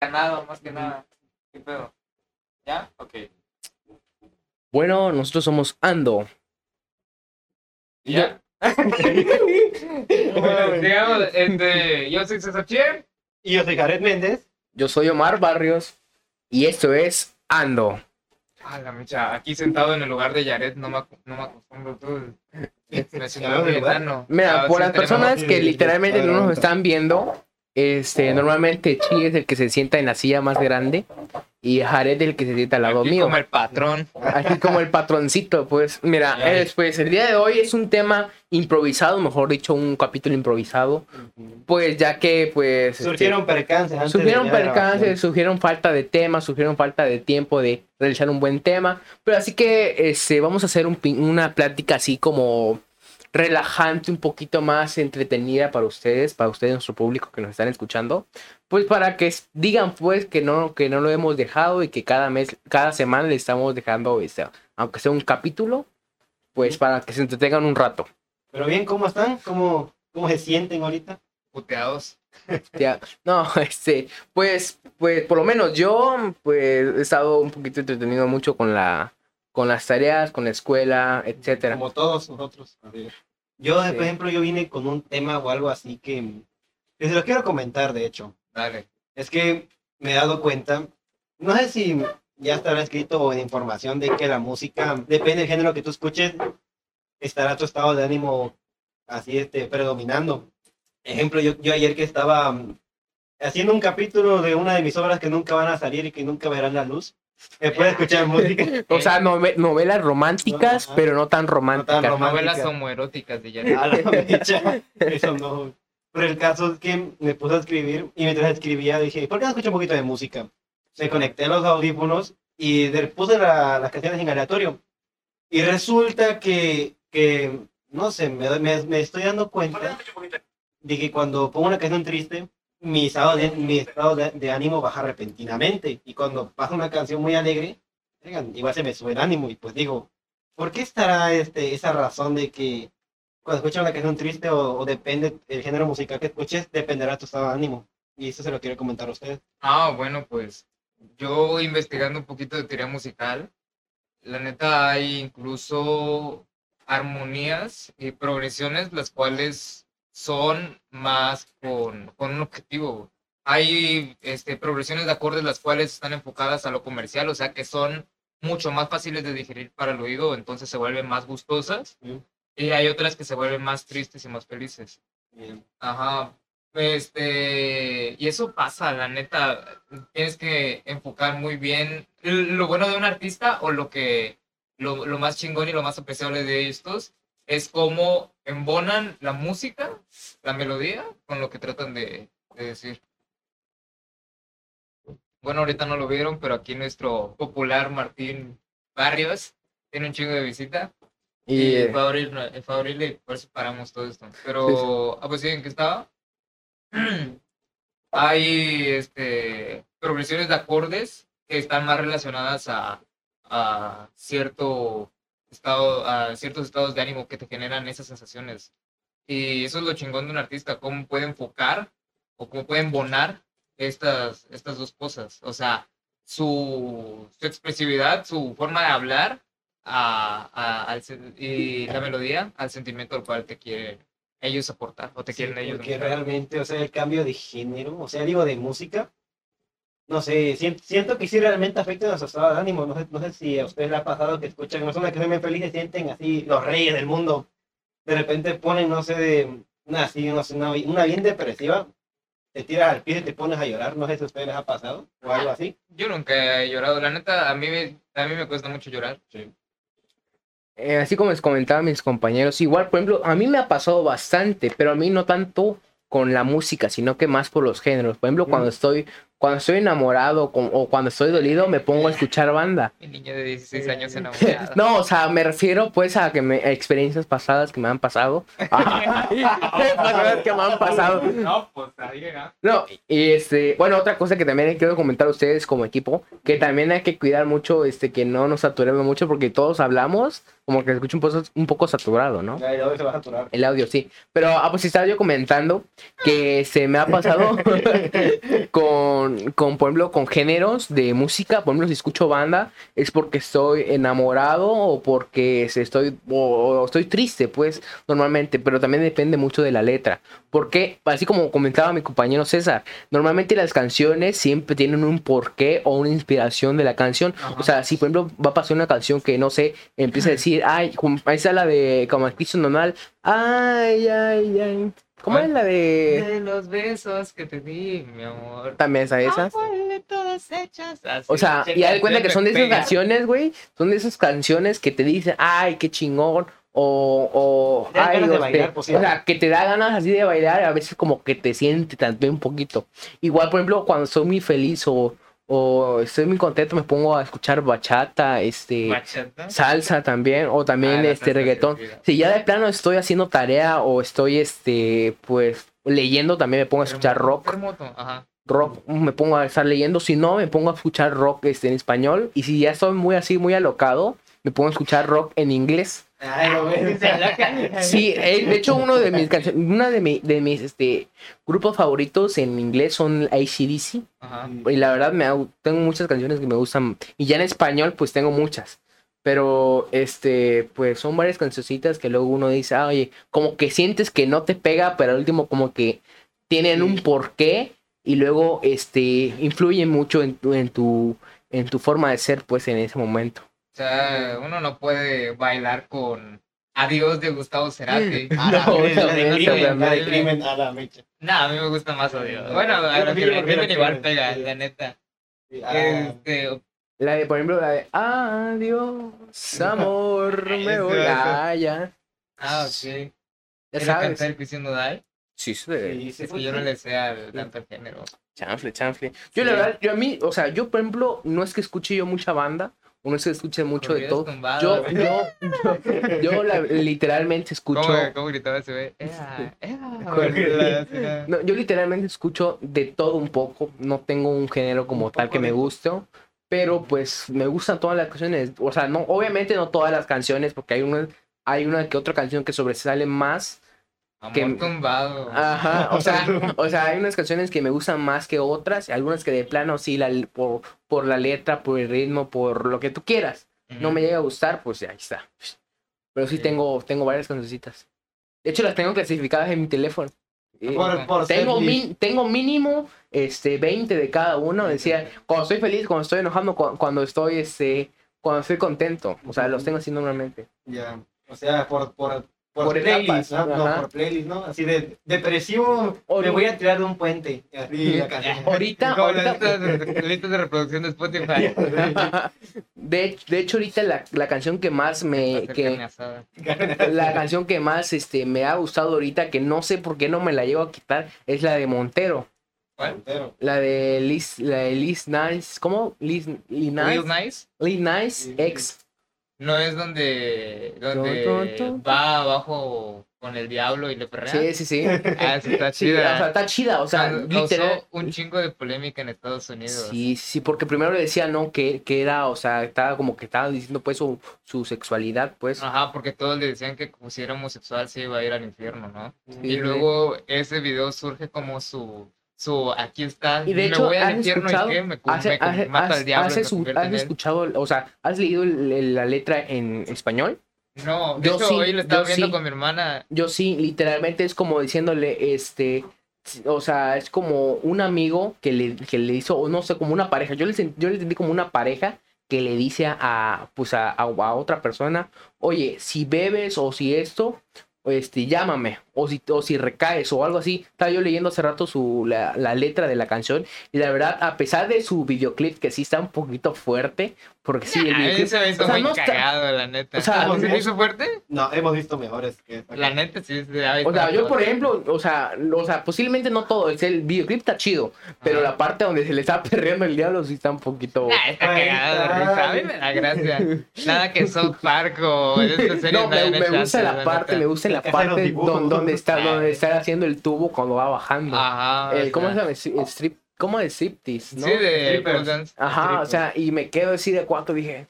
ganado, más que nada. ¿Qué pedo? ¿Ya? Ok. Bueno, nosotros somos Ando. ¿Ya? bueno, digamos, este, yo soy César Chier. Y yo soy Jared Méndez. Yo soy Omar Barrios. Y esto es Ando. Ah, la mecha, aquí sentado en el lugar de Yaret, no me, no me acostumbro enano. Mira, Ah, por sí, las personas que literalmente no nos están viendo, este, normalmente Chi es el que se sienta en la silla más grande y Jared el que se sienta al lado aquí mío. como el patrón. Así como el patroncito, pues. Mira, pues el día de hoy es un tema improvisado, mejor dicho, un capítulo improvisado. Pues ya que, pues. este, Surgieron percances antes Surgieron percances, surgieron falta de tema, surgieron falta de tiempo de realizar un buen tema. Pero así que este, vamos a hacer un una plática así como relajante, un poquito más entretenida para ustedes, para ustedes, nuestro público que nos están escuchando. Pues para que digan pues que no, que no lo hemos dejado y que cada mes, cada semana le estamos dejando, este, aunque sea un capítulo, pues para que se entretengan un rato. Pero bien, ¿cómo están? ¿Cómo, cómo se sienten ahorita? Puteados. Ya, no, este, pues, pues, por lo menos yo, pues, he estado un poquito entretenido mucho con la, con las tareas, con la escuela, etcétera. Como todos nosotros. Yo, Sí. por ejemplo, yo vine con un tema o algo así que, que se los quiero comentar, de hecho. Dale. Es que me he dado cuenta, no sé si ya estará escrito en información de que la música, depende del género que tú escuches, estará tu estado de ánimo así este, predominando. Ejemplo, yo, yo ayer que estaba mm, haciendo un capítulo de una de mis obras que nunca van a salir y que nunca verán la luz, después de escuchar música. O sea, nove- novelas románticas, Ajá. pero no tan románticas. No tan románticas. Novelas homoeróticas de Yaret. A la mecha, eso no. Pero el caso es que me puse a escribir y mientras escribía dije, ¿por qué no escucho un poquito de música? Me conecté a los audífonos y de- puse la- las canciones en aleatorio. Y resulta que, que no sé, me, me, me estoy dando cuenta de que cuando pongo una canción triste, mi estado de, mi estado de, de ánimo baja repentinamente. Y cuando pasa una canción muy alegre, igual se me sube el ánimo. Y pues digo, ¿por qué estará este, esa razón de que cuando escuchas una canción triste o, o depende el género musical que escuches, dependerá tu estado de ánimo? Y eso se lo quiero comentar a ustedes. Ah, bueno, pues yo investigando un poquito de teoría musical, la neta hay incluso armonías y progresiones las cuales son más con, con un objetivo. Hay este, progresiones de acordes las cuales están enfocadas a lo comercial, o sea que son mucho más fáciles de digerir para el oído, entonces se vuelven más gustosas. Sí. Y hay otras que se vuelven más tristes y más felices. Ajá. Este, y eso pasa, la neta. Tienes que enfocar muy bien lo bueno de un artista o lo que, lo, lo más chingón y lo más apreciable de estos es cómo embonan la música, la melodía, con lo que tratan de, de decir. Bueno, ahorita no lo vieron, pero aquí nuestro popular Martín Barrios tiene un chingo de visita. Y, Y eh, fue a abrir, fue a abrirle y por eso paramos todo esto. Pero, ah, pues sí, ¿en qué estaba? Hay este, progresiones de acordes que están más relacionadas a, a cierto estado, a ciertos estados de ánimo que te generan esas sensaciones. Y eso es lo chingón de un artista, cómo puede enfocar o cómo puede embonar estas, estas dos cosas. O sea, su, su expresividad, su forma de hablar a, a- al y la melodía al sentimiento al cual te quieren ellos aportar o te Sí, quieren ellos porque realmente, o sea, el cambio de género, o sea, digo, de música, no sé, siento, siento que sí realmente afecta a nuestro estado de ánimo. No sé, no sé si a ustedes les ha pasado que escuchan una persona que se muy feliz se sienten así, los reyes del mundo. De repente ponen, no sé, de una así, no sé, una, una bien depresiva, te tiras al piso y te pones a llorar. No sé si a ustedes les ha pasado o algo así. Yo nunca he llorado, la neta, a mí, me- a mí me cuesta mucho llorar. eh, así como les comentaba mis compañeros, igual, por ejemplo, a mí me ha pasado bastante, pero a mí no tanto con la música, sino que más por los géneros. Por ejemplo, cuando Mm. estoy, cuando estoy enamorado con- o cuando estoy dolido, me pongo a escuchar banda. Mi niña de 16 años Sí. enamorada. No, o sea, me refiero pues a que me, a experiencias pasadas que me han pasado. Que me han pasado. No, pues ahí, ¿no? No, y este, bueno, otra cosa que también quiero comentar a ustedes como equipo, que también hay que cuidar mucho, este, que no nos saturemos mucho, porque todos hablamos como que se escucha un poco, un poco saturado, ¿no? Ya, ya se va a saturar. El audio, sí. Pero, ah, pues estaba yo comentando que se me ha pasado con, con, con, por ejemplo, con géneros de música. Por ejemplo, si escucho banda, es porque estoy enamorado o porque estoy, o, o estoy triste, pues, normalmente. Pero también depende mucho de la letra. Porque, así como comentaba mi compañero César, normalmente las canciones siempre tienen un porqué o una inspiración de la canción. Ajá. O sea, si por ejemplo va a pasar una canción que no sé, empieza a decir, ay, ahí está la de como aquí normal, ay, ay, ay. ¿Cómo ¿Cuál? es la de.? De los besos que te di, mi amor. También esa, esa. Ah, ponle todas hechas. Así, O sea, y haz de cuenta que son de esas pega. canciones, güey. Son de esas canciones que te dicen, ay, qué chingón. O, o, ay, de o bailar, te- o sea, que te da ganas así de bailar, a veces como que te siente también un poquito. Igual, por ejemplo, cuando estoy muy feliz o, o estoy muy contento, me pongo a escuchar bachata, este, Bachata. salsa también, o también Ah, este reggaetón. Si ya de plano estoy haciendo tarea o estoy, este, pues, leyendo, también me pongo a escuchar rock ajá. rock me pongo a estar leyendo, si no me pongo a escuchar rock este, en español y si ya estoy muy así, muy alocado, me pongo a escuchar rock en inglés. Sí, eh, de hecho uno de mis canciones, una de, mi- de mis este, grupos favoritos en inglés son ACDC Ajá. y la verdad me tengo muchas canciones que me gustan y ya en español pues tengo muchas. Pero este, pues son varias cancioncitas que luego uno dice, "Ah, oye, como que sientes que no te pega, pero al último como que tienen un porqué y luego este influyen mucho en tu, en tu, en tu forma de ser, pues en ese momento. O sea, uno no puede bailar con Adiós de Gustavo Cerati. Ah, No, de- la de no, crimen, no, la de no. crimen a la mecha. Nah, a mí me gusta más Adiós. Bueno, a lo que crimen igual pega, la neta. Ah, Este, La de, por ejemplo, la de Adiós, amor, me voy. Ah, ya. ah, ok. Ya ¿Quiero sabes. cantar Cristian Nodal? Sí, sí. sí, sí, Es que yo no le sé al tanto el género. Chanfle, chanfle. Yo Sí. la verdad, yo a mí, o sea, yo por ejemplo, no es que escuche yo mucha banda, o no es que escuche mucho de todo. Yo, yo, yo la- literalmente escucho, ¿Cómo, cómo gritaba ese güey? Ea, ea, Corridos. así, ¿no? yo literalmente escucho de todo un poco. No tengo un género como Un tal que me guste, pero pues me gustan todas las canciones. O sea, no, obviamente no todas las canciones, porque hay una, hay una que otra canción que sobresale más. Amor Que- tumbado. Ajá, o sea, o sea, hay unas canciones que me gustan más que otras, algunas que de plano sí, la, por, por la letra, por el ritmo, por lo que tú quieras. No me llega a gustar, pues ahí está. Pero sí Sí. tengo, tengo varias cancioncitas. De hecho, las tengo clasificadas en mi teléfono. Eh, Por, por tengo, min- tengo mínimo este, 20 de cada uno. Decía, cuando estoy feliz, cuando estoy enojando, cu- cuando estoy, este, cuando estoy contento. O sea, los tengo así normalmente. Ya, o sea, por, por, por, Por playlist, ¿no? No, por playlist, ¿no? Así de depresivo, me voy a tirar de un puente. Así la canción. Ahorita, Como ahorita- las listas de, reproducción de Spotify. de, de hecho, ahorita la, la canción que más me... Que, la canción que más este, me ha gustado ahorita, que no sé por qué no me la llevo a quitar, es la de Montero. ¿Cuál? La de Liz, la de Liz Nice. ¿Cómo? Liz, Liz Nice. Real Nice. Liz Nice Sí. No es donde, donde va abajo con el diablo y le perrea. Sí, sí, sí. Ah, está Sí, chida. o sea, está chida, o sea, Causó literal. un chingo de polémica en Estados Unidos. Sí, sí, porque primero le decía, ¿no? Que, que era, o sea, estaba como que estaba diciendo pues su, su sexualidad, pues. Ajá, porque todos le decían que como si era homosexual se iba a ir al infierno, ¿no? Sí, y luego ese video surge como su, su aquí está, Y de me hecho, voy al ¿has infierno escuchado? y me, me mata has- al diablo. has escuchado, o sea, ¿has leído el- el- la letra en español? No, de Yo hecho sí, hoy lo estaba yo viendo sí. con mi hermana. Yo sí, literalmente es como diciéndole, este, o sea, es como un amigo que le, que le hizo, o no sé, como una pareja. Yo le, yo le entendí como una pareja que le dice a, pues a, a- a otra persona, oye, si bebes o si esto, este, llámame, o si, o si recaes o algo así. Estaba yo leyendo hace rato su, la, la letra de la canción y la verdad, a pesar de su videoclip, que sí está un poquito fuerte, porque sí, el videoclip- se me hizo o sea, muy no está- cagado, la neta. o sea, ¿Se me no- hizo fuerte? No, hemos visto mejores que esta. La neta sí. se ha O visto sea, yo por ejemplo, o sea, o sea, posiblemente no todo, es el videoclip está chido, pero Ajá. la parte donde se le está perreando el diablo sí está un poquito... Nah, está cagado está. risa. A mí me da gracia. Nada que South Park o estas series No, me, me gusta la parte, me gusta la parte dibujos. Don- donde está, donde está haciendo el tubo cuando va bajando. Ajá. ¿Cómo se llama? Strip, ¿Cómo de striptease, no? Sí, de Strippers. Ajá, o sea, y me quedo así de cuánto dije,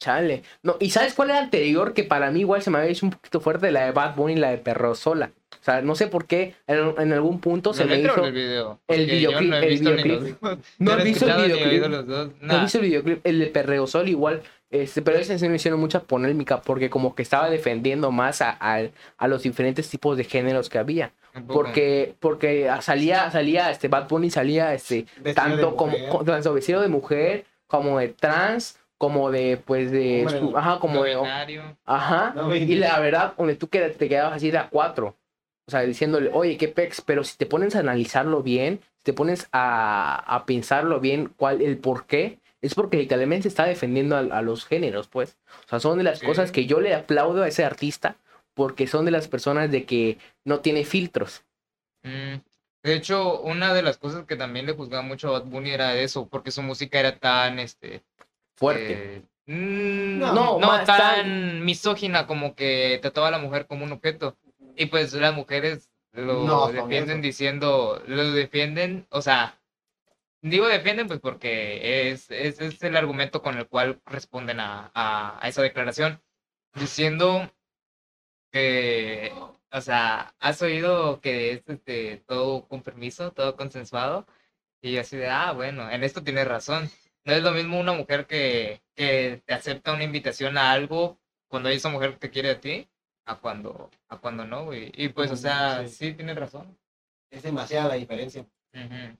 Chale. No, ¿y sabes cuál era anterior? Que para mí igual se me había hecho un poquito fuerte la de Bad Bunny y la de Perro Sola. O sea, no sé por qué en, en algún punto se ¿La me hizo. el video? el videoclip, no he el videoclip. No he visto el videoclip. No he visto el videoclip, el de Perreo Sol igual, este, pero ese sí me hicieron mucha polémica porque como que estaba defendiendo más a, a- a los diferentes tipos de géneros que había. Porque, porque salía, salía, este, Bad Bunny salía, este, Vestido tanto como, tanto vestido de mujer, como de trans, como de, pues, de, su- ajá, como de, ajá, No, y la verdad, donde tú qued- te quedabas así de a cuatro. O sea, diciéndole, oye, qué pex, pero si te pones a analizarlo bien, si te pones a, a pensarlo bien, cuál, el por qué, es porque literalmente está defendiendo a, a los géneros, pues. O sea, son de las Sí. cosas que yo le aplaudo a ese artista, porque son de las personas de que no tiene filtros. Mm, De hecho, una de las cosas que también le juzgaba mucho a Bad Bunny era eso, porque su música era tan, este, Fuerte. eh, mm, No, no, más tan, tan- misógina como que trataba a la mujer como un objeto. Y pues las mujeres lo No, defienden diciendo, lo defienden, o sea, digo defienden pues porque es, es, es el argumento con el cual responden a, a, a esa declaración, diciendo que, o sea, has oído que es este, todo con permiso, todo consensuado, y yo así de, ah, bueno, en esto tienes razón. No es lo mismo una mujer que, que te acepta una invitación a algo cuando hay esa mujer que quiere a ti, a cuando, a cuando no, güey. Y pues, o Mm, sea, sí. sí, tienes razón. Es demasiada la diferencia. Ujú. Eh,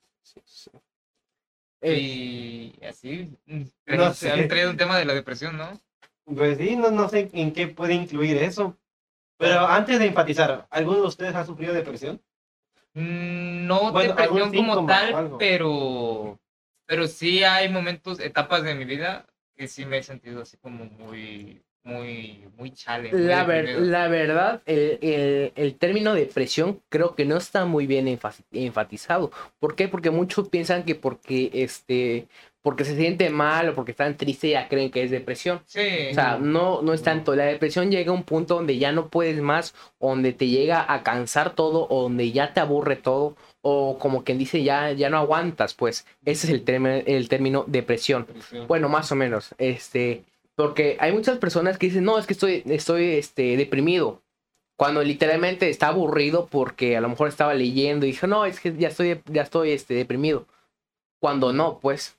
Y así, mm, No pero sé. se han traído un tema de la depresión, ¿no? Pues sí, no, no sé en qué puede incluir eso. Pero antes de enfatizar, ¿alguno de ustedes ha sufrido depresión? Mm, No Bueno, depresión como tal, pero, pero sí hay momentos, etapas de mi vida que sí me he sentido así como muy, muy, muy chale. muy La, ver- deprimido. la verdad, el, el- el término depresión creo que no está muy bien enfa- enfatizado. ¿Por qué? Porque muchos piensan que porque este porque se siente mal o porque están tristes ya creen que es depresión. Sí. O sea, no, no es tanto. La depresión llega a un punto donde ya no puedes más, donde te llega a cansar todo, o donde ya te aburre todo, o como quien dice, ya, ya no aguantas, pues. Ese es el, término el término depresión. Depresión. Bueno, más o menos. Este, porque hay muchas personas que dicen, no, es que estoy, estoy este, deprimido. Cuando literalmente está aburrido porque a lo mejor estaba leyendo y dijo, no, es que ya estoy, ya estoy este, deprimido. Cuando no, pues.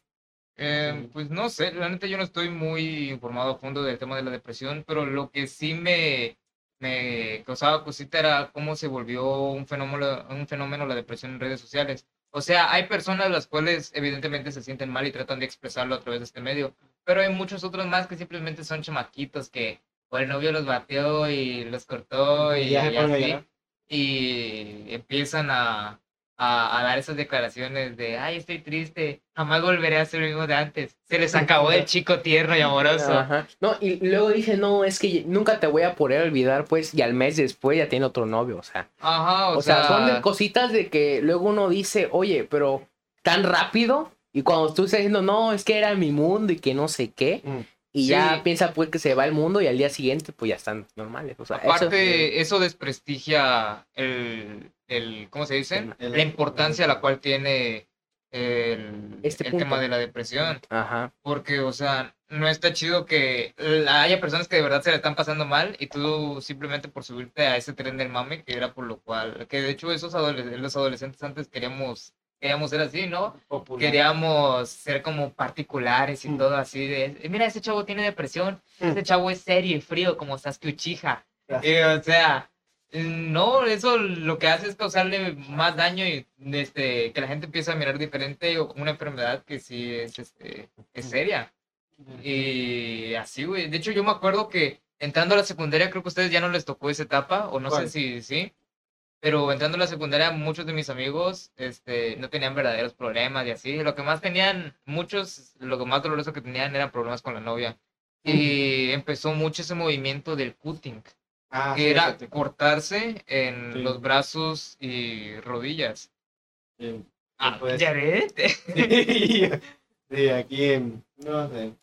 Eh, pues no sé, realmente yo no estoy muy informado a fondo del tema de la depresión, pero lo que sí me, me causaba cosita era cómo se volvió un fenómeno, un fenómeno la depresión en redes sociales. O sea, hay personas las cuales evidentemente se sienten mal y tratan de expresarlo a través de este medio, pero hay muchos otros más que simplemente son chamaquitos que o el novio los bateó y los cortó y, ya así, y empiezan a, a, a dar esas declaraciones de, ay, estoy triste, jamás volveré a ser el mismo de antes. Se les acabó el chico tierno y amoroso. Ajá. No, y luego dice, no, es que nunca te voy a poder olvidar, pues, y al mes después ya tiene otro novio, o sea. Ajá, o, O sea, son de sea, cositas de que luego uno dice, oye, pero tan rápido, y cuando tú estás diciendo, no, es que era mi mundo y que no sé qué, Mm. y Sí. ya piensa pues que se va el mundo y al día siguiente pues ya están normales. O sea, eso- aparte, eso, desprestigia el, el, ¿cómo se dice? El- La importancia a la cual tiene el, Este tema de la depresión. Ajá. Porque, o sea, no está chido que haya personas que de verdad se le están pasando mal y tú simplemente por subirte a ese tren del mame, que era por lo cual, que de hecho esos los adolescentes antes queríamos, queríamos ser así, ¿no? Popular. Queríamos ser como particulares y Mm. todo así de, mira, ese chavo tiene depresión, Mm. ese chavo es serio y frío como Sasuke Uchiha. Y, o sea, no, eso lo que hace es causarle más daño y este, que la gente empieza a mirar diferente o como una enfermedad que sí es, este, es seria. Y así, güey. De hecho, yo me acuerdo que entrando a la secundaria, creo que a ustedes ya no les tocó esa etapa, o no ¿Cuál? sé si sí. Pero entrando a la secundaria, muchos de mis amigos este, no tenían verdaderos problemas y así. Lo que más tenían, muchos, lo que más doloroso que tenían eran problemas con la novia. Y empezó mucho ese movimiento del cutting, Ah, que sí, era cortarse en Sí. los brazos y rodillas. Sí. Ah, pues. ¿ya ves? Sí, aquí en, no sé.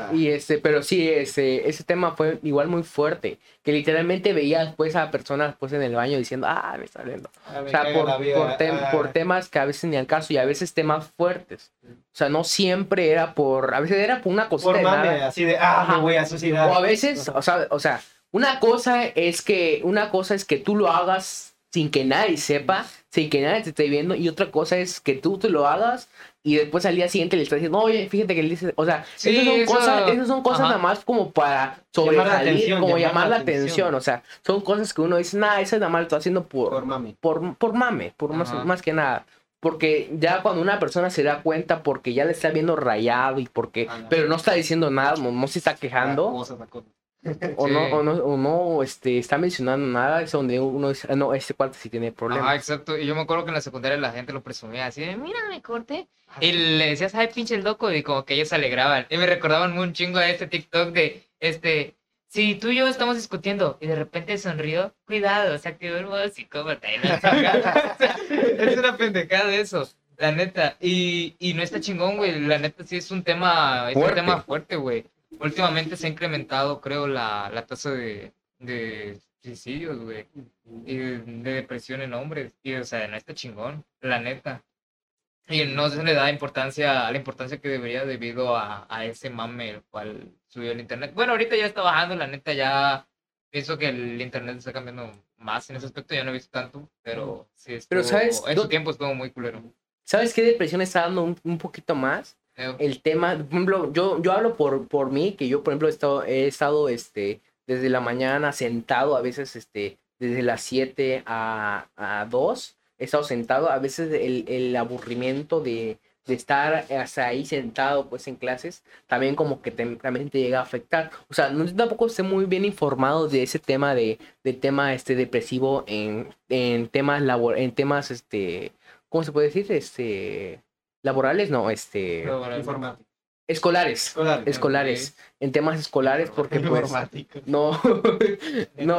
Ah, Y este, pero sí, ese, ese tema fue igual muy fuerte. Que literalmente veía después a personas después en el baño diciendo, ah, me está doliendo. ah, O sea, por, por, tem- ah. por temas que a veces ni al caso y a veces temas fuertes. O sea, no siempre era por, a veces era por una cosita Por de mame, nada. así de, ah, Ajá. me voy a suicidar. O a veces, o sea, o sea, una cosa es que, una cosa es que tú lo hagas sin que nadie sepa, sin que nadie te esté viendo, y otra cosa es que tú te lo hagas y después al día siguiente le estás diciendo, oye, fíjate que le dices, o sea, Sí, esas, son eso- cosas, esas son cosas ajá. nada más como para sobresalir, atención, como llamar llamar la atención, atención. o sea, son cosas que uno dice, nah, eso nada más lo estoy haciendo por, Por mame. por, por mame, por más, más que nada. Porque ya cuando una persona se da cuenta porque ya le está viendo rayado y porque, pero no está diciendo nada, no, no se está quejando. O, Sí. no, o no, o no este, está mencionando nada, es donde uno dice, "Ah, no, este cuate sí tiene problemas. exacto. Y yo me acuerdo que en la secundaria la gente lo presumía así de, mira, me corté. Y le decías, ay, pinche el loco, y como que ellos se alegraban. Y me recordaban un chingo a este TikTok de, este, si tú y yo estamos discutiendo y de repente sonrió, cuidado, se activó el modo psicópata. es una pendejada eso, la neta. Y, y no está chingón, güey. La neta sí es un tema, es un tema fuerte, güey. Últimamente se ha incrementado, creo, la, la tasa de, de suicidios, güey y de de depresión en hombres. Y, o sea, no está chingón, la neta. Y no se le da importancia la importancia que debería debido a, a ese mame el cual subió el internet. Bueno, ahorita ya está bajando, la neta ya pienso que el internet está cambiando más en ese aspecto, ya no he visto tanto, pero sí estuvo, Pero, ¿sabes? en su tiempo estuvo muy culero. ¿Sabes qué depresión está dando un, un poquito más? Eh, el tema, por ejemplo, yo, yo hablo por, por mí, que yo, por ejemplo, he estado, he estado este, desde la mañana sentado, a veces este, desde las 7 a, a 2, he estado sentado, a veces el, el aburrimiento de, de estar hasta ahí sentado pues en clases, también como que también te llega a afectar. O sea, no tampoco estoy muy bien informado de ese tema de, de tema este depresivo en, en temas labor, en temas este, ¿cómo se puede decir? Este laborales, no, este escolares, Escolar. escolares, en temas escolares porque pues no, no,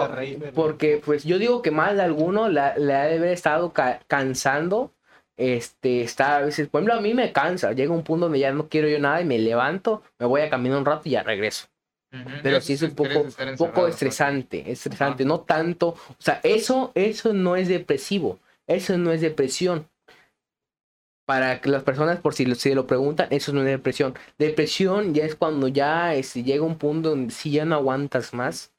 porque pues yo digo que más de alguno la, le ha de haber estado ca- cansando, este, está a veces, por ejemplo, a mí me cansa, llega un punto donde ya no quiero yo nada y me levanto, me voy a caminar un rato y ya regreso. Pero sí es un poco, poco estresante, estresante, no tanto, o sea, eso, eso no es depresivo, eso no es depresión. Para que las personas, por si lo, si lo preguntan, eso no es depresión. Depresión ya es cuando ya este, llega un punto donde sí ya no aguantas más,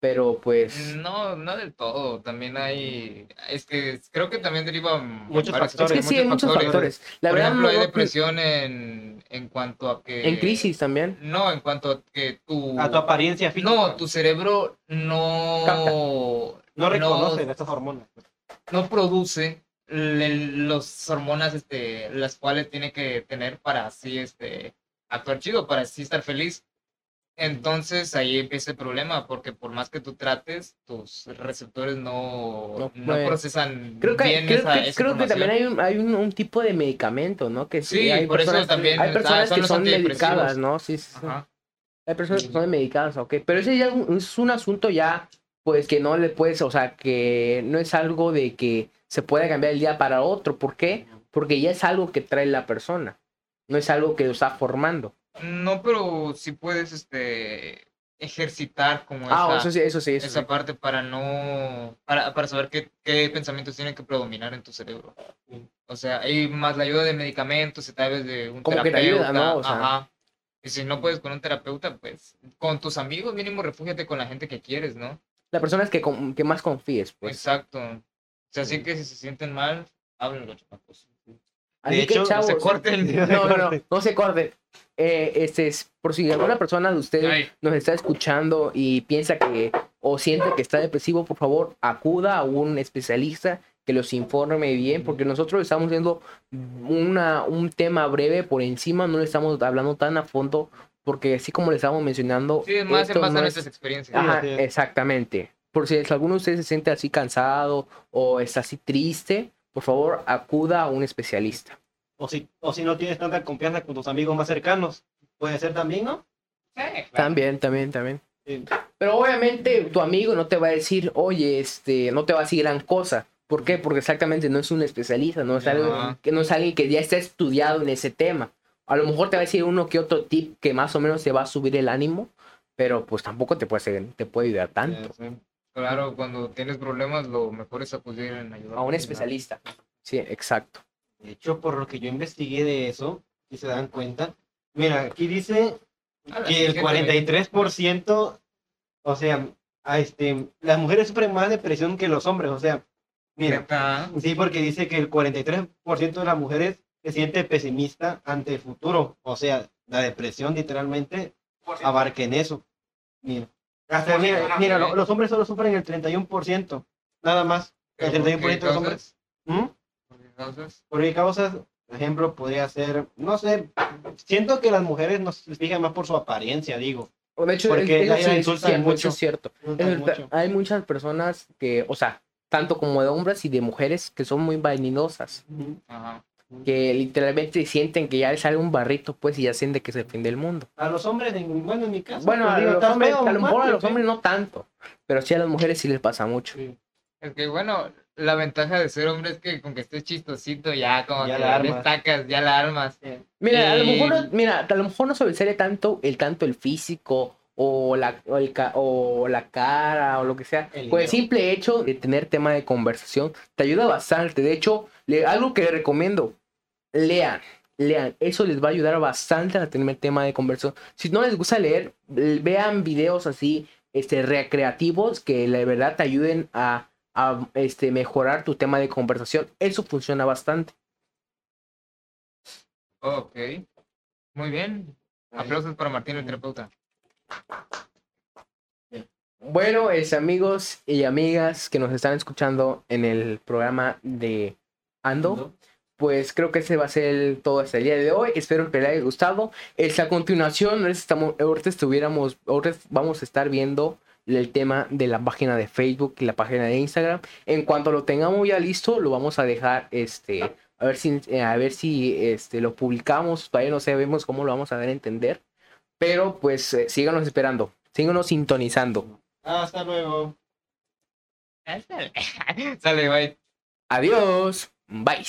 pero pues... No, no del todo. También hay. Es que creo que también deriva Muchos varios- Es factores, que sí, hay muchos factores. La Por verdad, ejemplo, no- hay no- depresión en, en cuanto a que. en crisis también. No, en cuanto a que tu. A tu apariencia física. No, tu cerebro no. No reconoce estas hormonas. no produce los hormonas este, las cuales tiene que tener para así este, actuar chido, para así estar feliz. Entonces ahí empieza el problema, porque por más que tú trates, tus receptores no, No no procesan Creo que, bien creo, esa, que, esa creo que también hay, un, hay un, un tipo de medicamento, ¿no? Que sí, Sí, hay por eso personas, también hay ah, personas son que son medicadas, ¿no? Sí, sí. Hay personas que son medicadas, ok. Pero ese ya es un asunto ya, pues que no le puedes, o sea, que no es algo de que se pueda cambiar el día para otro. ¿Por qué? Porque ya es algo que trae la persona. No es algo que lo está formando. No, pero sí puedes este, ejercitar como Ah, esa, eso sí, eso sí, eso esa sí. parte para no para, para saber qué, qué pensamientos tienen que predominar en tu cerebro. O sea, hay más la ayuda de medicamentos, tal vez de un Como que te terapeuta. ayuda, ¿no? O sea. Ajá. Y si no puedes con un terapeuta, pues con tus amigos mínimo refúgiate con la gente que quieres, ¿no? La persona es que, con- que más confíes, pues. Exacto. O sea, así que si se sienten mal, háblenlo, chamacos. Así De que, hecho, chavos, se corten. No, no, no, no se corten. Eh, este es, por si alguna persona de ustedes Ay. nos está escuchando y piensa que o siente que está depresivo, por favor, acuda a un especialista que los informe bien, porque nosotros estamos viendo una, un tema breve por encima, no le estamos hablando tan a fondo, porque así como le estamos mencionando, Sí, es más en base no a es- nuestras experiencias. Ajá, es. exactamente. Por si alguno de ustedes se siente así cansado o está así triste, por favor, acuda a un especialista. O si, o si no tienes tanta confianza con tus amigos más cercanos. Puede ser también, ¿no? Sí, claro. También, también, también. Sí. Pero obviamente tu amigo no te va a decir, oye, este, no te va a decir gran cosa. ¿Por qué? Porque exactamente no es un especialista, no es algo que no es alguien que ya está estudiado en ese tema. A lo mejor te va a decir uno que otro tip que más o menos te va a subir el ánimo, pero pues tampoco te puede, te puede ayudar tanto. Sé. Claro, cuando tienes problemas, lo mejor es acudir en ayuda. A un especialista. Sí, exacto. De hecho, por lo que yo investigué de eso, si se dan cuenta, mira, aquí dice Ah, que el 43%, o sea, a este, las mujeres sufren más depresión que los hombres, o sea, mira, sí, porque dice que el 43% de las mujeres se siente pesimista ante el futuro, o sea, la depresión literalmente abarca en eso. Mira, hasta, mira, mira, lo- los hombres solo sufren el 31%, nada más. El ¿Pero por 31% de los hombres. ¿Mm? ¿Por qué causas? Por qué causas, por ejemplo, podría ser, no sé, siento que las mujeres nos fijan más por su apariencia, digo. De hecho, Porque sí es insultan mucho. es cierto. Mucho. Hay muchas personas que, o sea, tanto como de hombres y de mujeres que son muy vanidosas, Ujú. Ajá. Que literalmente sienten que ya les sale un barrito, pues, y ya sienten que se fin del mundo. A los hombres, en- bueno, en mi caso. Bueno, pues, a, digo, los "Estás hombres, a lo mejor a los mátete". hombres no tanto, pero sí a las mujeres sí les pasa mucho. Sí. Es que bueno, la ventaja de ser hombre es que con que estés chistosito ya como Ya que la le armas. sacas, ya la armas. Mira, a lo mejor no, mira, a lo mejor no sobresale tanto el tanto el físico o la, o, el o la cara o lo que sea. El Con el simple hecho de tener tema de conversación te ayuda bastante. De hecho, le- algo que les recomiendo, lean, lean. Eso les va a ayudar bastante a tener tema de conversación. Si no les gusta leer, vean videos así, este, recreativos que la verdad te ayuden a, a, este, mejorar tu tema de conversación. Eso funciona bastante. Ok. Muy bien. Aplausos para Martín el terapeuta. Bueno, es amigos y amigas que nos están escuchando en el programa de Ando, pues creo que ese va a ser el- todo hasta el día de hoy. Espero que les haya gustado. Es a continuación, ahorita estamos, ahorita estuviéramos, ahorita vamos a estar viendo el tema de la página de Facebook y la página de Instagram. En cuanto lo tengamos ya listo, lo vamos a dejar, este, a ver si, a ver si, este, lo publicamos. Todavía no sabemos cómo lo vamos a dar a entender, pero pues eh, síganos esperando, síganos sintonizando. Hasta luego. Sale, bye. Adiós. Bye.